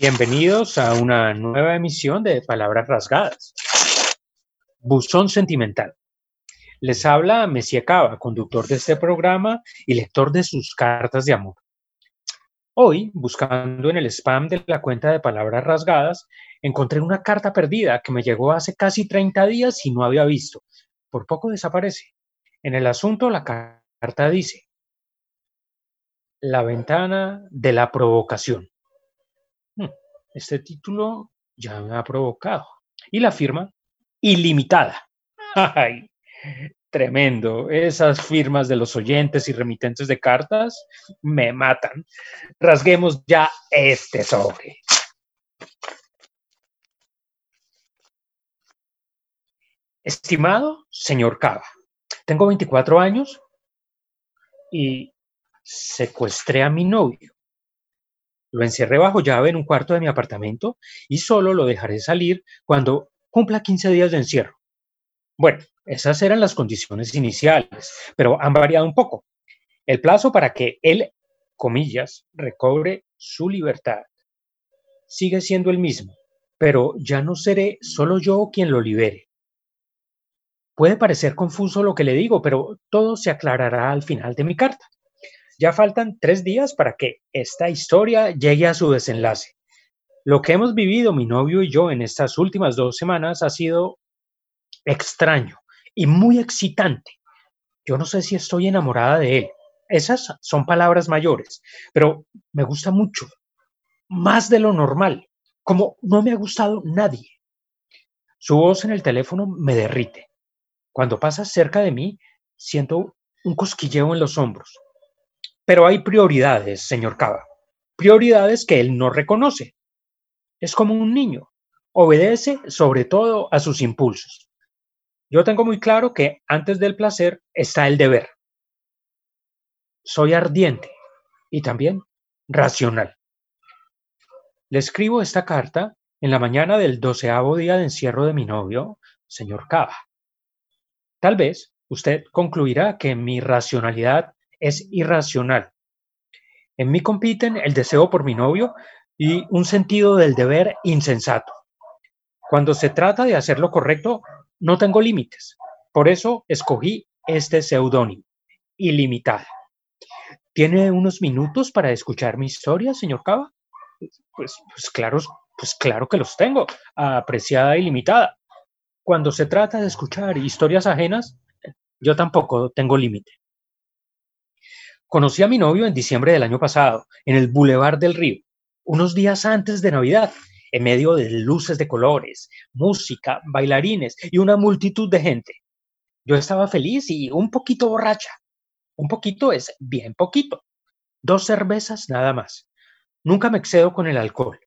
Bienvenidos a una nueva emisión de Palabras Rasgadas. Buzón Sentimental. Les habla Messia Cava, conductor de este programa y lector de sus cartas de amor. Hoy, buscando en el spam de la cuenta de Palabras Rasgadas, encontré una carta perdida que me llegó hace casi 30 días y no había visto. Por poco desaparece. En el asunto, la carta dice, La ventana de la provocación. Este título ya me ha provocado. Y la firma, ilimitada. ¡Ay! Tremendo. Esas firmas de los oyentes y remitentes de cartas me matan. Rasguemos ya este sobre. Estimado señor Cava, tengo 24 años y secuestré a mi novio. Lo encerré bajo llave en un cuarto de mi apartamento y solo lo dejaré salir cuando cumpla 15 días de encierro. Bueno, esas eran las condiciones iniciales, pero han variado un poco. El plazo para que él, comillas, recobre su libertad sigue siendo el mismo, pero ya no seré solo yo quien lo libere. Puede parecer confuso lo que le digo, pero todo se aclarará al final de mi carta. Ya faltan tres días para que esta historia llegue a su desenlace. Lo que hemos vivido mi novio y yo en estas últimas dos semanas ha sido extraño y muy excitante. Yo no sé si estoy enamorada de él. Esas son palabras mayores, pero me gusta mucho, más de lo normal, como no me ha gustado nadie. Su voz en el teléfono me derrite. Cuando pasa cerca de mí, siento un cosquilleo en los hombros. Pero hay prioridades, señor Cava. Prioridades que él no reconoce. Es como un niño. Obedece sobre todo a sus impulsos. Yo tengo muy claro que antes del placer está el deber. Soy ardiente y también racional. Le escribo esta carta en la mañana del doceavo día de encierro de mi novio, señor Cava. Tal vez usted concluirá que mi racionalidad es irracional. En mí compiten el deseo por mi novio y un sentido del deber insensato. Cuando se trata de hacer lo correcto, no tengo límites. Por eso escogí este seudónimo, ilimitada. ¿Tiene unos minutos para escuchar mi historia, señor Cava? Pues, pues, claro, pues claro que los tengo, apreciada ilimitada. Cuando se trata de escuchar historias ajenas, yo tampoco tengo límite. Conocí a mi novio en diciembre del año pasado, en el Boulevard del Río, unos días antes de Navidad, en medio de luces de colores, música, bailarines y una multitud de gente. Yo estaba feliz y un poquito borracha. Un poquito es bien poquito. Dos cervezas nada más. Nunca me excedo con el alcohol.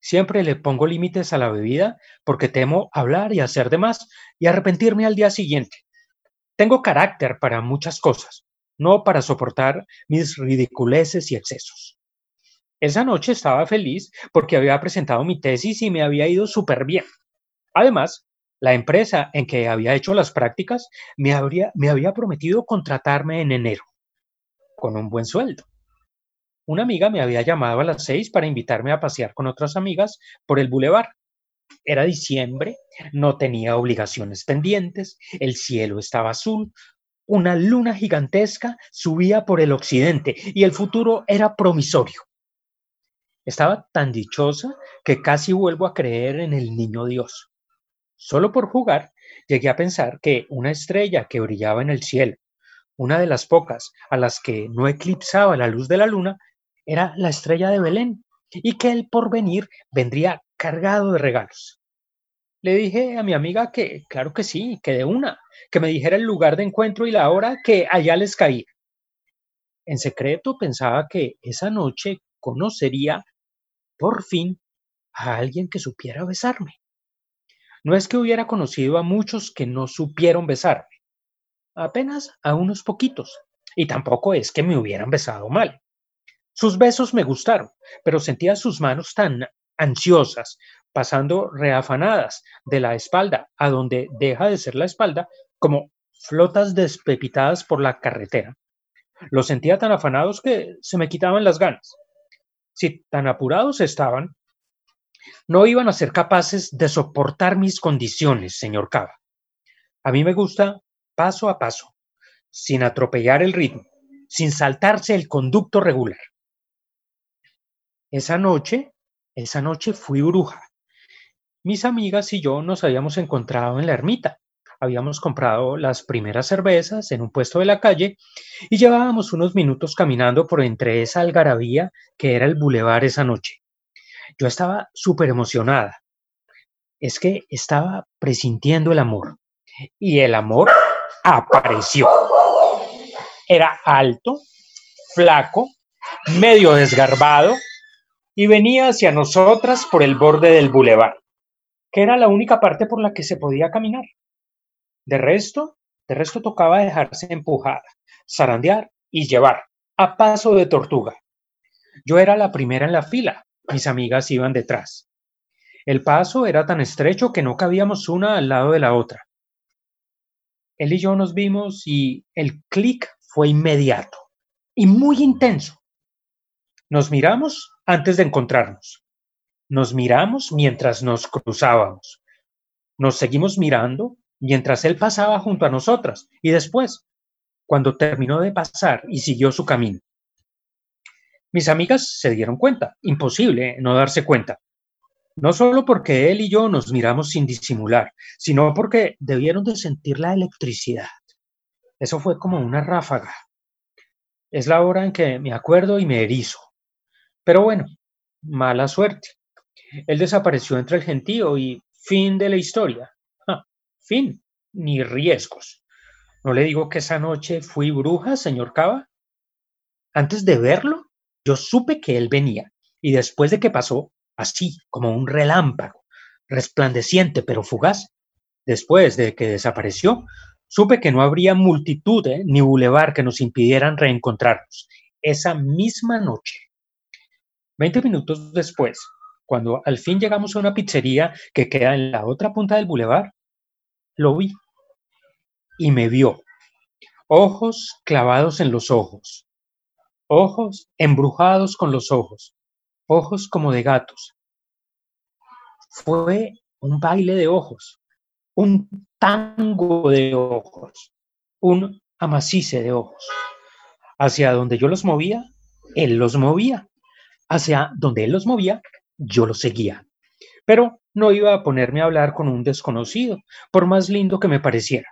Siempre le pongo límites a la bebida porque temo hablar y hacer de más y arrepentirme al día siguiente. Tengo carácter para muchas cosas, no para soportar mis ridiculeces y excesos. Esa noche estaba feliz porque había presentado mi tesis y me había ido súper bien. Además, la empresa en que había hecho las prácticas me, me había prometido contratarme en enero, con un buen sueldo. Una amiga me había llamado a las seis para invitarme a pasear con otras amigas por el bulevar. Era diciembre, no tenía obligaciones pendientes, el cielo estaba azul, una luna gigantesca subía por el occidente y el futuro era promisorio. Estaba tan dichosa que casi vuelvo a creer en el niño Dios. Solo por jugar, llegué a pensar que una estrella que brillaba en el cielo, una de las pocas a las que no eclipsaba la luz de la luna, era la estrella de Belén y que el porvenir vendría cargado de regalos. Le dije a mi amiga que, claro que sí, que de una, que me dijera el lugar de encuentro y la hora que allá les caía. En secreto pensaba que esa noche conocería por fin a alguien que supiera besarme. No es que hubiera conocido a muchos que no supieron besarme, apenas a unos poquitos, y tampoco es que me hubieran besado mal. Sus besos me gustaron, pero sentía sus manos tan ansiosas, pasando reafanadas de la espalda a donde deja de ser la espalda, como flotas despepitadas por la carretera. Los sentía tan afanados que se me quitaban las ganas. Si tan apurados estaban, no iban a ser capaces de soportar mis condiciones, señor Cava. A mí me gusta paso a paso, sin atropellar el ritmo, sin saltarse el conducto regular. Esa noche, esa noche fui bruja. Mis amigas y yo nos habíamos encontrado en la ermita. Habíamos comprado las primeras cervezas en un puesto de la calle y llevábamos unos minutos caminando por entre esa algarabía que era el bulevar esa noche. Yo estaba súper emocionada. Es que estaba presintiendo el amor. Y el amor apareció. Era alto, flaco, medio desgarbado y venía hacia nosotras por el borde del bulevar, que era la única parte por la que se podía caminar. De resto, de resto tocaba dejarse empujar, zarandear y llevar, a paso de tortuga. Yo era la primera en la fila, mis amigas iban detrás. El paso era tan estrecho que no cabíamos una al lado de la otra. Él y yo nos vimos y el clic fue inmediato y muy intenso. Nos miramos antes de encontrarnos. Nos miramos mientras nos cruzábamos. Nos seguimos mirando mientras él pasaba junto a nosotras y después, cuando terminó de pasar y siguió su camino. Mis amigas se dieron cuenta, imposible no darse cuenta. No solo porque él y yo nos miramos sin disimular, sino porque debieron de sentir la electricidad. Eso fue como una ráfaga. Es la hora en que me acuerdo y me erizo. Pero bueno, mala suerte. Él desapareció entre el gentío y fin de la historia. fin, ni riesgos. ¿No le digo que esa noche fui bruja, señor Cava? Antes de verlo, yo supe que él venía y después de que pasó, así como un relámpago, resplandeciente pero fugaz, después de que desapareció, supe que no habría multitud eh, ni bulevar que nos impidieran reencontrarnos esa misma noche. Veinte minutos después, cuando al fin llegamos a una pizzería que queda en la otra punta del bulevar, lo vi y me vio, ojos clavados en los ojos, ojos embrujados con los ojos, ojos como de gatos. Fue un baile de ojos, un tango de ojos, un amacice de ojos. Hacia donde yo los movía, él los movía. Hacia donde él los movía, yo los seguía. Pero no iba a ponerme a hablar con un desconocido, por más lindo que me pareciera.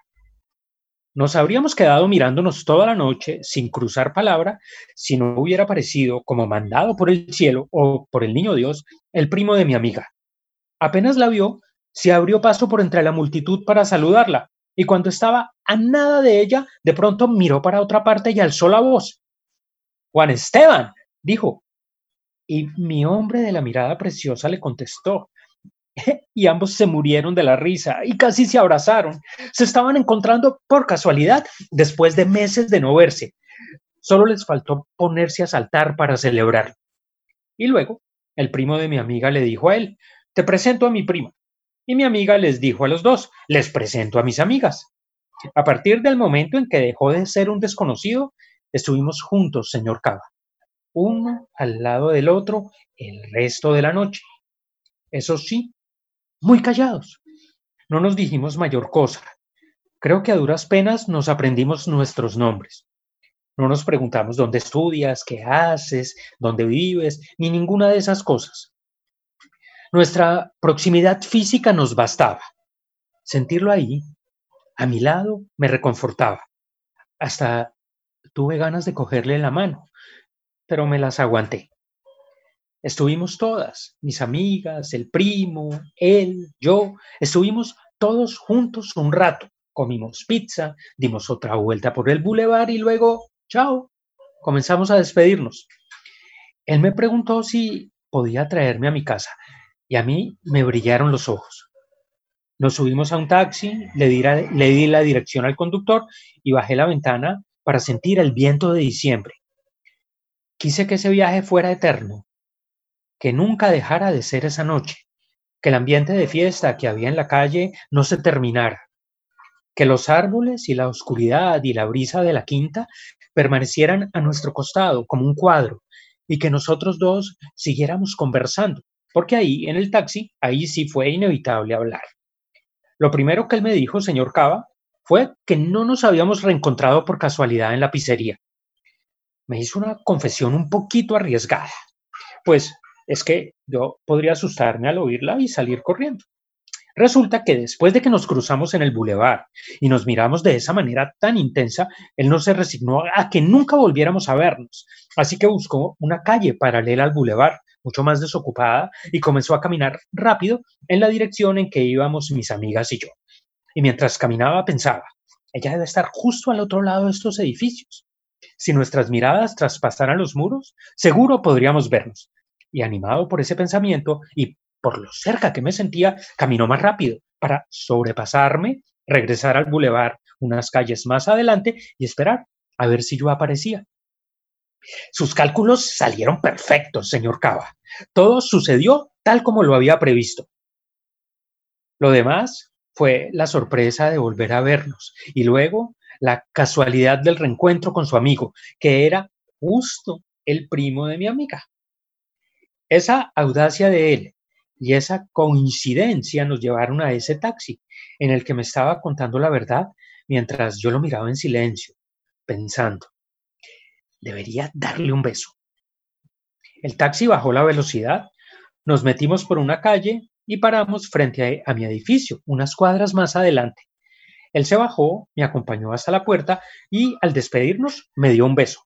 Nos habríamos quedado mirándonos toda la noche sin cruzar palabra si no hubiera aparecido, como mandado por el cielo o por el niño Dios, el primo de mi amiga. Apenas la vio, se abrió paso por entre la multitud para saludarla, y cuando estaba a nada de ella, de pronto miró para otra parte y alzó la voz. Juan Esteban, dijo. Y mi hombre de la mirada preciosa le contestó, y ambos se murieron de la risa y casi se abrazaron. Se estaban encontrando por casualidad después de meses de no verse. Solo les faltó ponerse a saltar para celebrar. Y luego, el primo de mi amiga le dijo a él, te presento a mi prima. Y mi amiga les dijo a los dos, les presento a mis amigas. A partir del momento en que dejó de ser un desconocido, estuvimos juntos, señor Cava, uno al lado del otro el resto de la noche. Eso sí, muy callados. No nos dijimos mayor cosa. Creo que a duras penas nos aprendimos nuestros nombres. No nos preguntamos dónde estudias, qué haces, dónde vives, ni ninguna de esas cosas. Nuestra proximidad física nos bastaba. Sentirlo ahí, a mi lado, me reconfortaba. Hasta tuve ganas de cogerle la mano, pero me las aguanté. Estuvimos todas, mis amigas, el primo, él, yo, estuvimos todos juntos un rato. Comimos pizza, dimos otra vuelta por el bulevar y luego, chao, comenzamos a despedirnos. Él me preguntó si podía traerme a mi casa y a mí me brillaron los ojos. Nos subimos a un taxi, le di, le di la dirección al conductor y bajé la ventana para sentir el viento de diciembre. Quise que ese viaje fuera eterno, que nunca dejara de ser esa noche, que el ambiente de fiesta que había en la calle no se terminara, que los árboles y la oscuridad y la brisa de la quinta permanecieran a nuestro costado como un cuadro y que nosotros dos siguiéramos conversando, porque ahí en el taxi, ahí sí fue inevitable hablar. Lo primero que él me dijo, señor Cava, fue que no nos habíamos reencontrado por casualidad en la pizzería. Me hizo una confesión un poquito arriesgada, pues es que yo podría asustarme al oírla y salir corriendo. Resulta que después de que nos cruzamos en el bulevar y nos miramos de esa manera tan intensa, él no se resignó a que nunca volviéramos a vernos. Así que buscó una calle paralela al bulevar, mucho más desocupada, y comenzó a caminar rápido en la dirección en que íbamos mis amigas y yo. Y mientras caminaba pensaba, ella debe estar justo al otro lado de estos edificios. Si nuestras miradas traspasaran los muros, seguro podríamos vernos. Y animado por ese pensamiento y por lo cerca que me sentía, caminó más rápido para sobrepasarme, regresar al bulevar unas calles más adelante y esperar a ver si yo aparecía. Sus cálculos salieron perfectos, señor Cava. Todo sucedió tal como lo había previsto. Lo demás fue la sorpresa de volver a vernos y luego la casualidad del reencuentro con su amigo, que era justo el primo de mi amiga. Esa audacia de él y esa coincidencia nos llevaron a ese taxi en el que me estaba contando la verdad mientras yo lo miraba en silencio, pensando, debería darle un beso. El taxi bajó la velocidad, nos metimos por una calle y paramos frente a, mi edificio, unas cuadras más adelante. Él se bajó, me acompañó hasta la puerta y al despedirnos me dio un beso.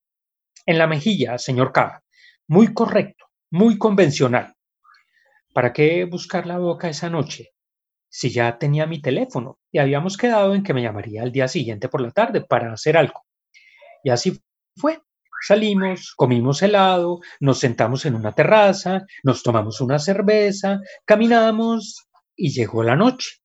En la mejilla, señor Cava. Muy correcto, muy convencional. ¿Para qué buscar la boca esa noche? Si ya tenía mi teléfono y habíamos quedado en que me llamaría al día siguiente por la tarde para hacer algo. Y así fue. Salimos, comimos helado, nos sentamos en una terraza, nos tomamos una cerveza, caminamos y llegó la noche.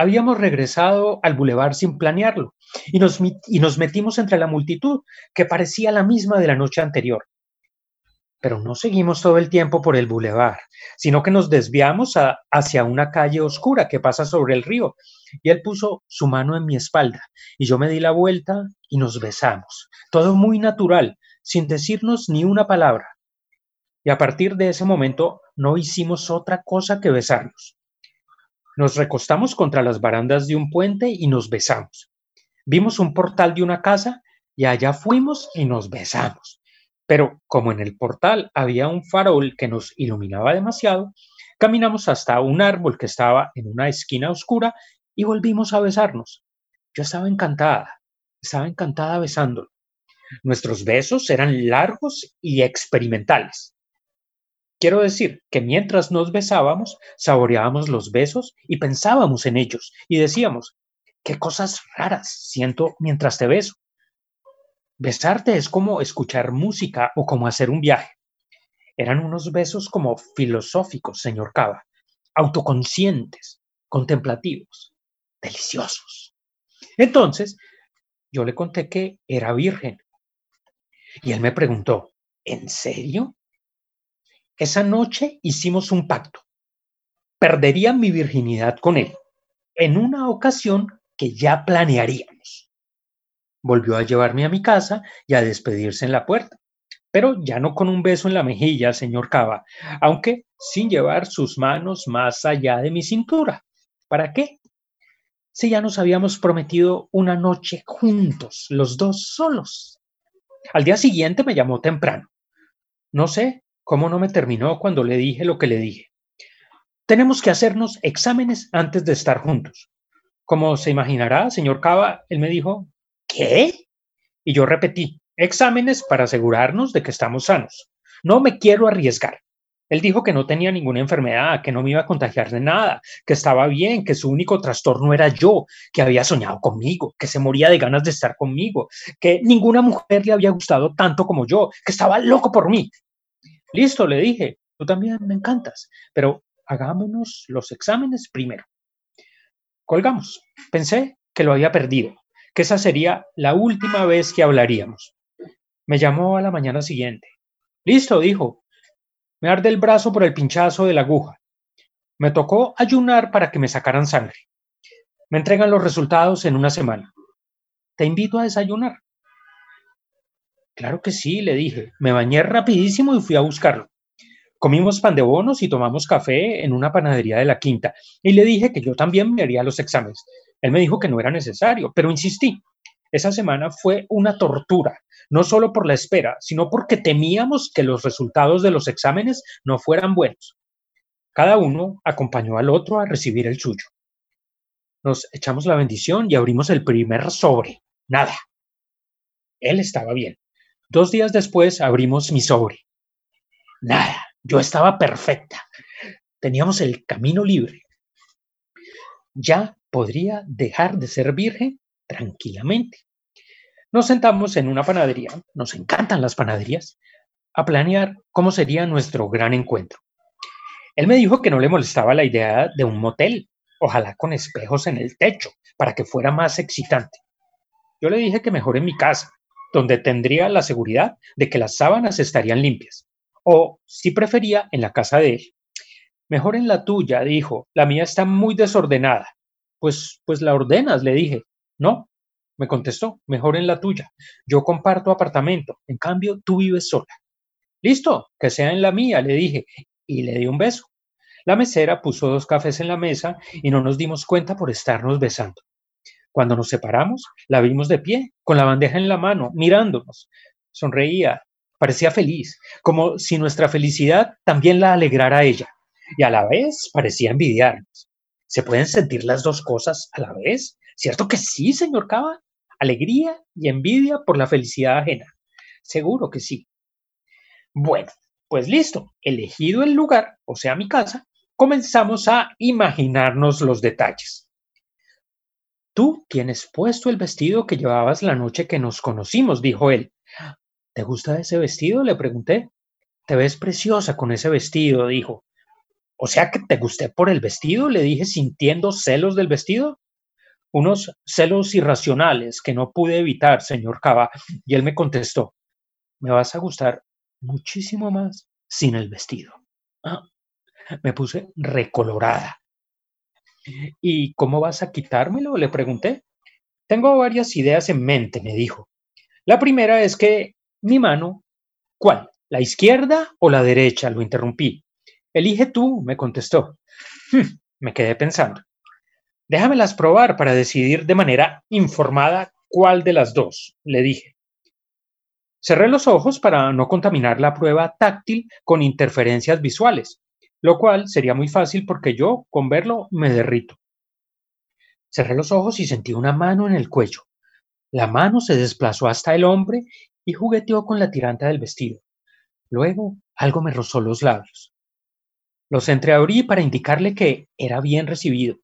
Habíamos regresado al bulevar sin planearlo y nos, y nos metimos entre la multitud que parecía la misma de la noche anterior. Pero no seguimos todo el tiempo por el bulevar, sino que nos desviamos hacia una calle oscura que pasa sobre el río. Y él puso su mano en mi espalda y yo me di la vuelta y nos besamos. Todo muy natural, sin decirnos ni una palabra. Y a partir de ese momento no hicimos otra cosa que besarnos. Nos recostamos contra las barandas de un puente y nos besamos. Vimos un portal de una casa y allá fuimos y nos besamos. Pero como en el portal había un farol que nos iluminaba demasiado, caminamos hasta un árbol que estaba en una esquina oscura y volvimos a besarnos. Yo estaba encantada, estaba encantada besándolo. Nuestros besos eran largos y experimentales. Quiero decir que mientras nos besábamos, saboreábamos los besos y pensábamos en ellos y decíamos, qué cosas raras siento mientras te beso. Besarte es como escuchar música o como hacer un viaje. Eran unos besos como filosóficos, señor Cava, autoconscientes, contemplativos, deliciosos. Entonces, yo le conté que era virgen. Y él me preguntó, ¿en serio? Esa noche hicimos un pacto. Perdería mi virginidad con él en una ocasión que ya planearíamos. Volvió a llevarme a mi casa y a despedirse en la puerta, pero ya no con un beso en la mejilla, señor Cava, aunque sin llevar sus manos más allá de mi cintura. ¿Para qué? Si ya nos habíamos prometido una noche juntos, los dos solos. Al día siguiente me llamó temprano. No sé cómo no me terminó cuando le dije lo que le dije. Tenemos que hacernos exámenes antes de estar juntos. Como se imaginará, señor Cava, él me dijo, ¿Qué? Y yo repetí, exámenes para asegurarnos de que estamos sanos. No me quiero arriesgar. Él dijo que no tenía ninguna enfermedad, que no me iba a contagiar de nada, que estaba bien, que su único trastorno era yo, que había soñado conmigo, que se moría de ganas de estar conmigo, que ninguna mujer le había gustado tanto como yo, que estaba loco por mí. Listo, le dije, tú también me encantas, pero hagámonos los exámenes primero. Colgamos. Pensé que lo había perdido, que esa sería la última vez que hablaríamos. Me llamó a la mañana siguiente. Listo, dijo. Me arde el brazo por el pinchazo de la aguja. Me tocó ayunar para que me sacaran sangre. Me entregan los resultados en una semana. Te invito a desayunar. Claro que sí, le dije. Me bañé rapidísimo y fui a buscarlo. Comimos pan de bonos y tomamos café en una panadería de la quinta y le dije que yo también me haría los exámenes. Él me dijo que no era necesario, pero insistí. Esa semana fue una tortura, no solo por la espera, sino porque temíamos que los resultados de los exámenes no fueran buenos. Cada uno acompañó al otro a recibir el suyo. Nos echamos la bendición y abrimos el primer sobre. Nada. Él estaba bien. Dos días después abrimos mi sobre. Nada. Yo estaba perfecta. Teníamos el camino libre. Ya podría dejar de ser virgen tranquilamente. Nos sentamos en una panadería, nos encantan las panaderías, a planear cómo sería nuestro gran encuentro. Él me dijo que no le molestaba la idea de un motel, ojalá con espejos en el techo, para que fuera más excitante. Yo le dije que mejor en mi casa, donde tendría la seguridad de que las sábanas estarían limpias, o, si prefería, en la casa de él. Mejor en la tuya, dijo, la mía está muy desordenada. Pues, pues la ordenas, le dije. No, me contestó, mejor en la tuya. Yo comparto apartamento, en cambio tú vives sola. Listo, que sea en la mía, le dije, y le di un beso. La mesera puso dos cafés en la mesa y no nos dimos cuenta por estarnos besando. Cuando nos separamos, la vimos de pie, con la bandeja en la mano, mirándonos. Sonreía, parecía feliz, como si nuestra felicidad también la alegrara a ella, y a la vez parecía envidiarnos. ¿Se pueden sentir las dos cosas a la vez? ¿Cierto que sí, señor Cava? Alegría y envidia por la felicidad ajena. Seguro que sí. Bueno, pues listo, elegido el lugar, o sea, mi casa, comenzamos a imaginarnos los detalles. Tú tienes puesto el vestido que llevabas la noche que nos conocimos, dijo él. ¿Te gusta ese vestido? le pregunté. Te ves preciosa con ese vestido, dijo. O sea que te gusté por el vestido, le dije sintiendo celos del vestido unos celos irracionales que no pude evitar, señor Cava, y él me contestó, me vas a gustar muchísimo más sin el vestido. Ah, me puse recolorada. ¿Y cómo vas a quitármelo? Le pregunté. Tengo varias ideas en mente, me dijo. La primera es que mi mano, ¿cuál? ¿La izquierda o la derecha? Lo interrumpí. Elige tú, me contestó. Hmm, me quedé pensando. Déjamelas probar para decidir de manera informada cuál de las dos, le dije. Cerré los ojos para no contaminar la prueba táctil con interferencias visuales, lo cual sería muy fácil porque yo, con verlo, me derrito. Cerré los ojos y sentí una mano en el cuello. La mano se desplazó hasta el hombre y jugueteó con la tiranta del vestido. Luego algo me rozó los labios. Los entreabrí para indicarle que era bien recibido.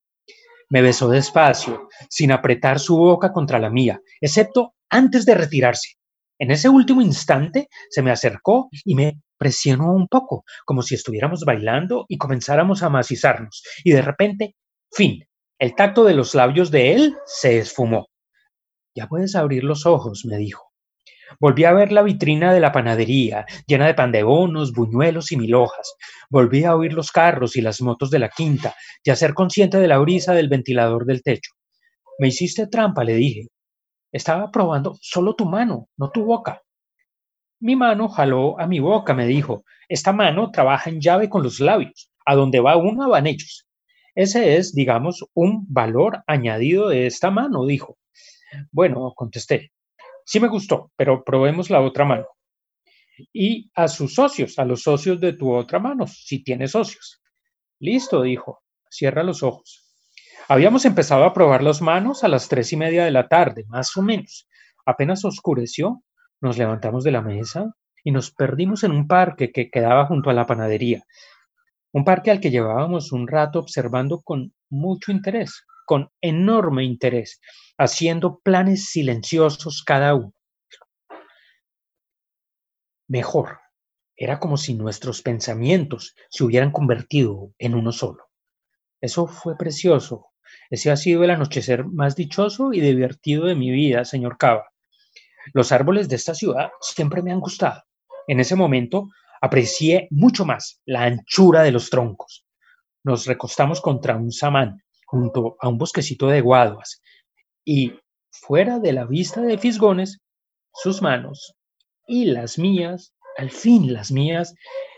Me besó despacio, sin apretar su boca contra la mía, excepto antes de retirarse. En ese último instante se me acercó y me presionó un poco, como si estuviéramos bailando y comenzáramos a macizarnos. Y de repente, fin, el tacto de los labios de él se esfumó. Ya puedes abrir los ojos, me dijo. Volví a ver la vitrina de la panadería, llena de pan de bonos, buñuelos y mil hojas. Volví a oír los carros y las motos de la quinta y a ser consciente de la brisa del ventilador del techo. Me hiciste trampa, le dije. Estaba probando solo tu mano, no tu boca. Mi mano jaló a mi boca, me dijo. Esta mano trabaja en llave con los labios. A donde va uno van ellos. Ese es, digamos, un valor añadido de esta mano, dijo. Bueno, contesté. Sí me gustó, pero probemos la otra mano. Y a sus socios, a los socios de tu otra mano, si tienes socios. Listo, dijo. Cierra los ojos. Habíamos empezado a probar las manos a las tres y media de la tarde, más o menos. Apenas oscureció, nos levantamos de la mesa y nos perdimos en un parque que quedaba junto a la panadería. Un parque al que llevábamos un rato observando con mucho interés, con enorme interés, haciendo planes silenciosos cada uno. Mejor, era como si nuestros pensamientos se hubieran convertido en uno solo. Eso fue precioso. Ese ha sido el anochecer más dichoso y divertido de mi vida, señor Cava. Los árboles de esta ciudad siempre me han gustado. En ese momento aprecié mucho más la anchura de los troncos. Nos recostamos contra un samán junto a un bosquecito de guaduas y fuera de la vista de Fisgones, sus manos y las mías, al fin las mías,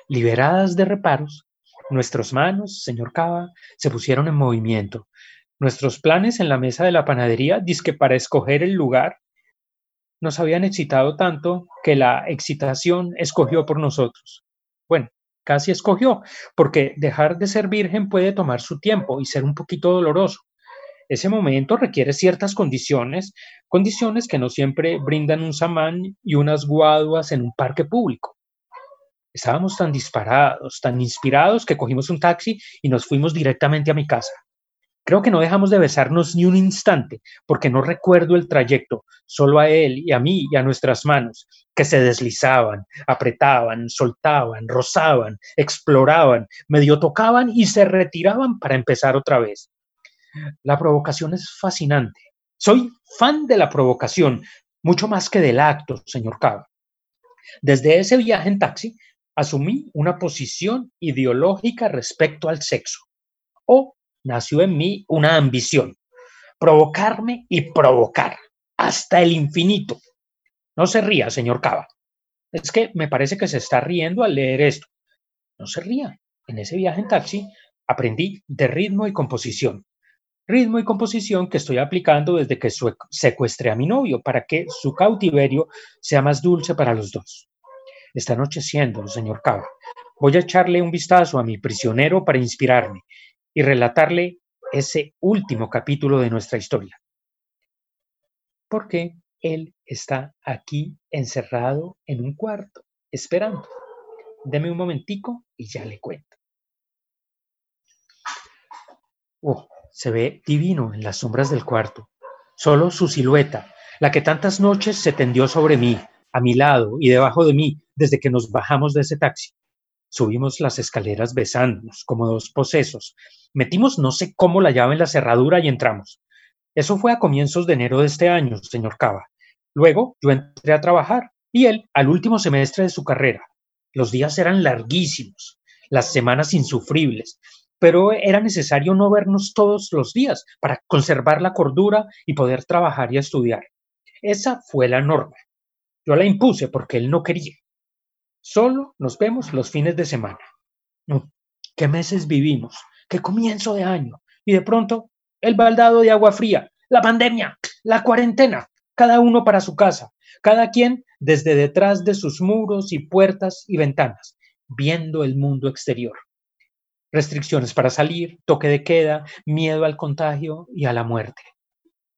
Liberadas de reparos, nuestras manos, señor Cava, se pusieron en movimiento. Nuestros planes en la mesa de la panadería, disque para escoger el lugar, nos habían excitado tanto que la excitación escogió por nosotros. Bueno, casi escogió, porque dejar de ser virgen puede tomar su tiempo y ser un poquito doloroso. Ese momento requiere ciertas condiciones, condiciones que no siempre brindan un samán y unas guaduas en un parque público. Estábamos tan disparados, tan inspirados que cogimos un taxi y nos fuimos directamente a mi casa. Creo que no dejamos de besarnos ni un instante, porque no recuerdo el trayecto, solo a él y a mí y a nuestras manos, que se deslizaban, apretaban, soltaban, rozaban, exploraban, medio tocaban y se retiraban para empezar otra vez. La provocación es fascinante. Soy fan de la provocación, mucho más que del acto, señor Cava. Desde ese viaje en taxi, asumí una posición ideológica respecto al sexo, o nació en mí una ambición, provocarme y provocar hasta el infinito. No se ría, señor Cava. Es que me parece que se está riendo al leer esto. No se ría. En ese viaje en taxi aprendí de ritmo y composición. Ritmo y composición que estoy aplicando desde que secuestré a mi novio para que su cautiverio sea más dulce para los dos. Está anocheciendo, señor Cava. Voy a echarle un vistazo a mi prisionero para inspirarme y relatarle ese último capítulo de nuestra historia. Porque él está aquí encerrado en un cuarto, esperando. Deme un momentico y ya le cuento. Oh, se ve divino en las sombras del cuarto. Solo su silueta, la que tantas noches se tendió sobre mí, a mi lado y debajo de mí desde que nos bajamos de ese taxi. Subimos las escaleras besándonos como dos posesos. Metimos no sé cómo la llave en la cerradura y entramos. Eso fue a comienzos de enero de este año, señor Cava. Luego yo entré a trabajar y él al último semestre de su carrera. Los días eran larguísimos, las semanas insufribles, pero era necesario no vernos todos los días para conservar la cordura y poder trabajar y estudiar. Esa fue la norma. Yo la impuse porque él no quería. Solo nos vemos los fines de semana. ¿Qué meses vivimos? ¿Qué comienzo de año? Y de pronto, el baldado de agua fría, la pandemia, la cuarentena, cada uno para su casa, cada quien desde detrás de sus muros y puertas y ventanas, viendo el mundo exterior. Restricciones para salir, toque de queda, miedo al contagio y a la muerte.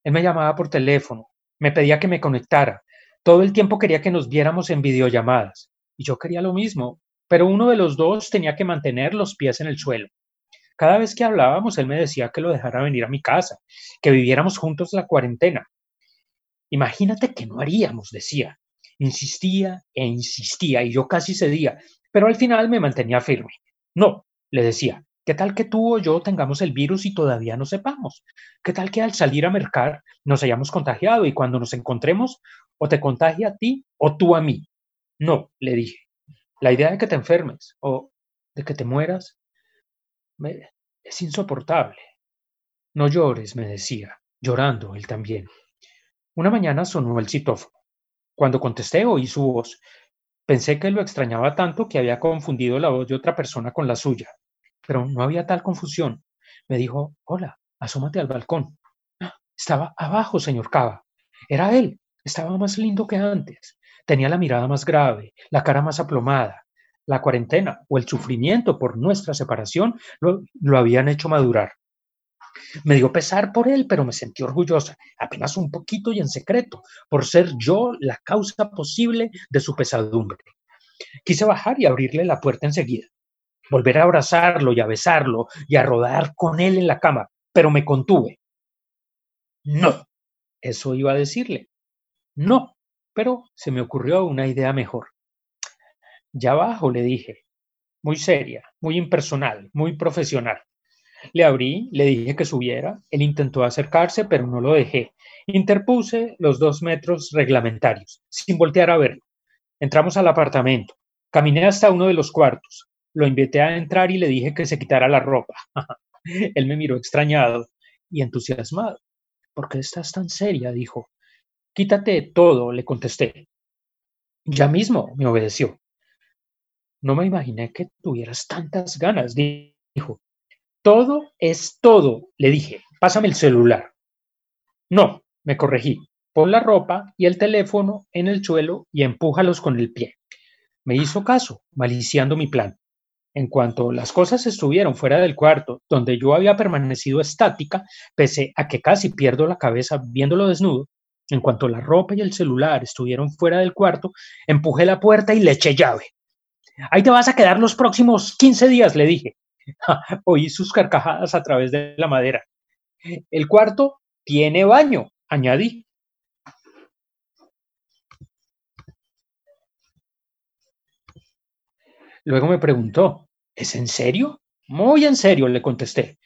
Él me llamaba por teléfono, me pedía que me conectara, todo el tiempo quería que nos viéramos en videollamadas. Y yo quería lo mismo, pero uno de los dos tenía que mantener los pies en el suelo. Cada vez que hablábamos, él me decía que lo dejara venir a mi casa, que viviéramos juntos la cuarentena. Imagínate que no haríamos, decía. Insistía e insistía y yo casi cedía, pero al final me mantenía firme. No, le decía, ¿qué tal que tú o yo tengamos el virus y todavía no sepamos? ¿Qué tal que al salir a mercar nos hayamos contagiado y cuando nos encontremos o te contagia a ti o tú a mí? No, le dije. La idea de que te enfermes o de que te mueras es insoportable. No llores, me decía, llorando él también. Una mañana sonó el citófono. Cuando contesté oí su voz. Pensé que lo extrañaba tanto que había confundido la voz de otra persona con la suya. Pero no había tal confusión. Me dijo, hola, asómate al balcón. Estaba abajo, señor Cava. Era él. Estaba más lindo que antes. Tenía la mirada más grave, la cara más aplomada. La cuarentena o el sufrimiento por nuestra separación lo, habían hecho madurar. Me dio pesar por él, pero me sentí orgullosa, apenas un poquito y en secreto, por ser yo la causa posible de su pesadumbre. Quise bajar y abrirle la puerta enseguida, volver a abrazarlo y a besarlo y a rodar con él en la cama, pero me contuve. No, eso iba a decirle. No, pero se me ocurrió una idea mejor. Ya abajo, le dije, muy seria, muy impersonal, muy profesional. Le abrí, le dije que subiera, él intentó acercarse, pero no lo dejé. Interpuse los dos metros reglamentarios, sin voltear a verlo. Entramos al apartamento. Caminé hasta uno de los cuartos. Lo invité a entrar y le dije que se quitara la ropa. él me miró extrañado y entusiasmado. ¿Por qué estás tan seria? dijo. Quítate todo, le contesté. Ya mismo, me obedeció. No me imaginé que tuvieras tantas ganas, dijo. Todo es todo, le dije. Pásame el celular. No, me corregí. Pon la ropa y el teléfono en el suelo y empújalos con el pie. Me hizo caso, maliciando mi plan. En cuanto las cosas estuvieron fuera del cuarto, donde yo había permanecido estática, pese a que casi pierdo la cabeza viéndolo desnudo, en cuanto la ropa y el celular estuvieron fuera del cuarto, empujé la puerta y le eché llave. Ahí te vas a quedar los próximos 15 días, le dije. Oí sus carcajadas a través de la madera. El cuarto tiene baño, añadí. Luego me preguntó, ¿es en serio? Muy en serio, le contesté.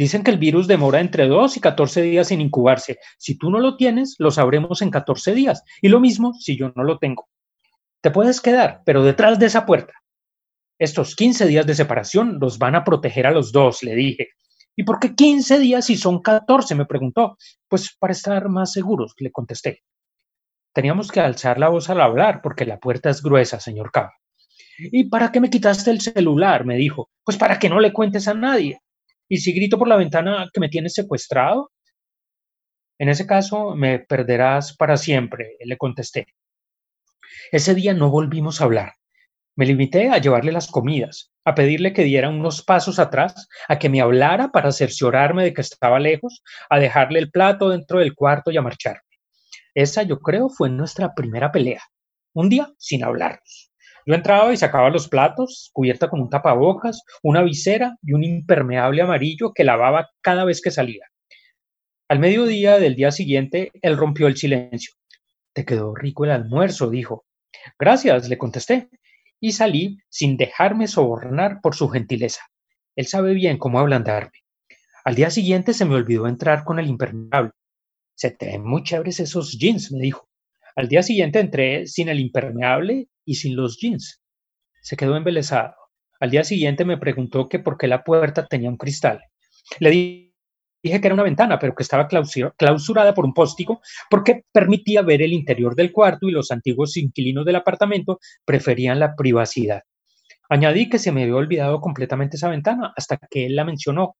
Dicen que el virus demora entre 2 y 14 días en incubarse. Si tú no lo tienes, lo sabremos en 14 días. Y lo mismo si yo no lo tengo. Te puedes quedar, pero detrás de esa puerta. Estos 15 días de separación los van a proteger a los dos, le dije. ¿Y por qué 15 días si son 14? me preguntó. Pues para estar más seguros, le contesté. Teníamos que alzar la voz al hablar porque la puerta es gruesa, señor Cabo. ¿Y para qué me quitaste el celular? me dijo. Pues para que no le cuentes a nadie. ¿Y si grito por la ventana que me tienes secuestrado? En ese caso me perderás para siempre, le contesté. Ese día no volvimos a hablar. Me limité a llevarle las comidas, a pedirle que diera unos pasos atrás, a que me hablara para cerciorarme de que estaba lejos, a dejarle el plato dentro del cuarto y a marcharme. Esa, yo creo, fue nuestra primera pelea. Un día sin hablarnos. Yo entraba y sacaba los platos, cubierta con un tapabocas, una visera y un impermeable amarillo que lavaba cada vez que salía. Al mediodía del día siguiente, él rompió el silencio. Te quedó rico el almuerzo, dijo. Gracias, le contesté, y salí sin dejarme sobornar por su gentileza. Él sabe bien cómo ablandarme. Al día siguiente se me olvidó entrar con el impermeable. Se te ven muy chéveres esos jeans, me dijo. Al día siguiente entré sin el impermeable y sin los jeans. Se quedó embelesado. Al día siguiente me preguntó que por qué la puerta tenía un cristal. Le dije que era una ventana, pero que estaba clausurada por un póstigo porque permitía ver el interior del cuarto y los antiguos inquilinos del apartamento preferían la privacidad. Añadí que se me había olvidado completamente esa ventana hasta que él la mencionó.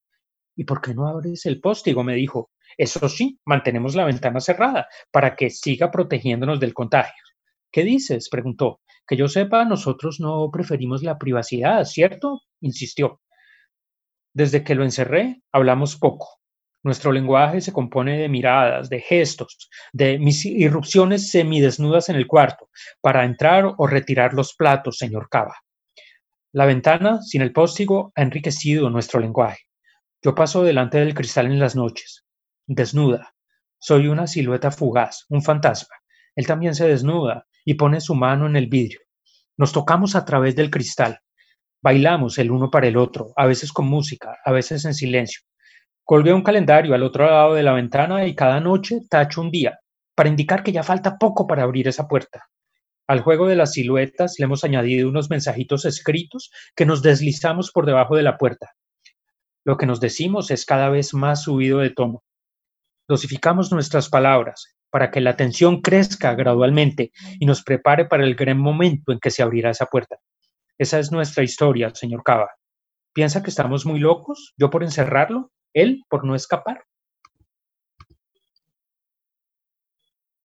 ¿Y por qué no abres el póstigo? me dijo. Eso sí, mantenemos la ventana cerrada para que siga protegiéndonos del contagio. ¿Qué dices? preguntó. Que yo sepa, nosotros no preferimos la privacidad, ¿cierto? insistió. Desde que lo encerré, hablamos poco. Nuestro lenguaje se compone de miradas, de gestos, de mis irrupciones semidesnudas en el cuarto para entrar o retirar los platos, señor Cava. La ventana, sin el póstigo, ha enriquecido nuestro lenguaje. Yo paso delante del cristal en las noches, desnuda. Soy una silueta fugaz, un fantasma. Él también se desnuda y pone su mano en el vidrio. Nos tocamos a través del cristal. Bailamos el uno para el otro, a veces con música, a veces en silencio. Colgué un calendario al otro lado de la ventana y cada noche tacho un día, para indicar que ya falta poco para abrir esa puerta. Al juego de las siluetas le hemos añadido unos mensajitos escritos que nos deslizamos por debajo de la puerta. Lo que nos decimos es cada vez más subido de tono. Dosificamos nuestras palabras para que la tensión crezca gradualmente y nos prepare para el gran momento en que se abrirá esa puerta. Esa es nuestra historia, señor Cava. ¿Piensa que estamos muy locos? ¿Yo por encerrarlo? él por no escapar.